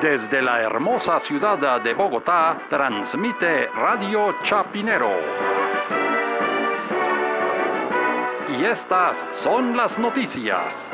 Desde la hermosa ciudad de Bogotá, transmite Radio Chapinero. Y estas son las noticias.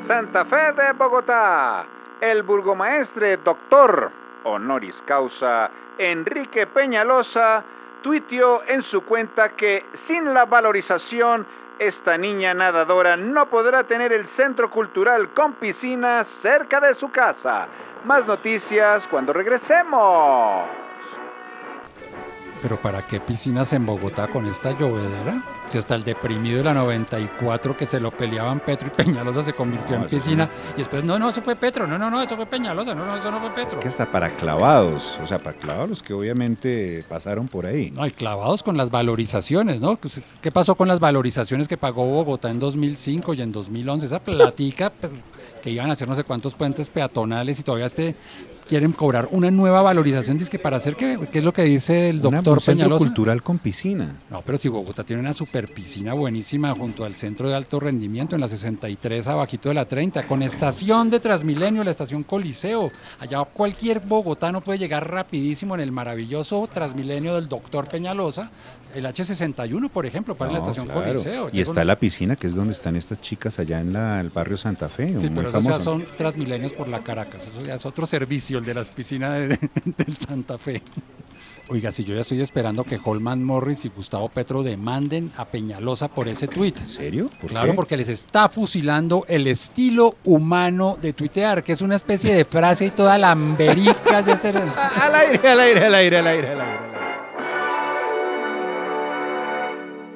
Santa Fe de Bogotá. El burgomaestre doctor honoris causa Enrique Peñalosa tuiteó en su cuenta que sin la valorización esta niña nadadora no podrá tener el centro cultural con piscina cerca de su casa. Más noticias cuando regresemos. Pero ¿para qué piscinas en Bogotá con esta llovedera? Si hasta el deprimido de la 94 que se lo peleaban Petro y Peñalosa se convirtió en piscina. Y después, no, no, eso fue Petro, no, no, no, eso fue Peñalosa, no, no, eso no fue Petro. Es que hasta para clavados, o sea, para clavados que obviamente pasaron por ahí. No, y clavados con las valorizaciones, ¿no? ¿Qué pasó con las valorizaciones que pagó Bogotá en 2005 y en 2011? Esa platica que iban a hacer no sé cuántos puentes peatonales y todavía este quieren cobrar una nueva valorización, dice que para hacer qué, qué es lo que dice el doctor un centro cultural con piscina. No, pero si Bogotá tiene una super piscina buenísima junto al centro de alto rendimiento en la 63 abajito de la 30, con estación de Transmilenio, la estación Coliseo. Allá cualquier bogotano puede llegar rapidísimo en el maravilloso Transmilenio del doctor Peñalosa, el H61, por ejemplo, para la estación Coliseo. Y está la piscina, que es donde están estas chicas allá en el barrio Santa Fe. Sí, pero eso ya son Transmilenios por la Caracas, eso ya es otro servicio de las piscinas de, del Santa Fe. Oiga, si yo ya estoy esperando que Holman Morris y Gustavo Petro demanden a Peñalosa por ese tuit. ¿En serio? claro, porque les está fusilando el estilo humano de tuitear, que es una especie de frase y toda lamberica. este... al aire, al aire, al aire, al aire, al aire.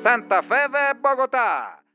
Santa Fe de Bogotá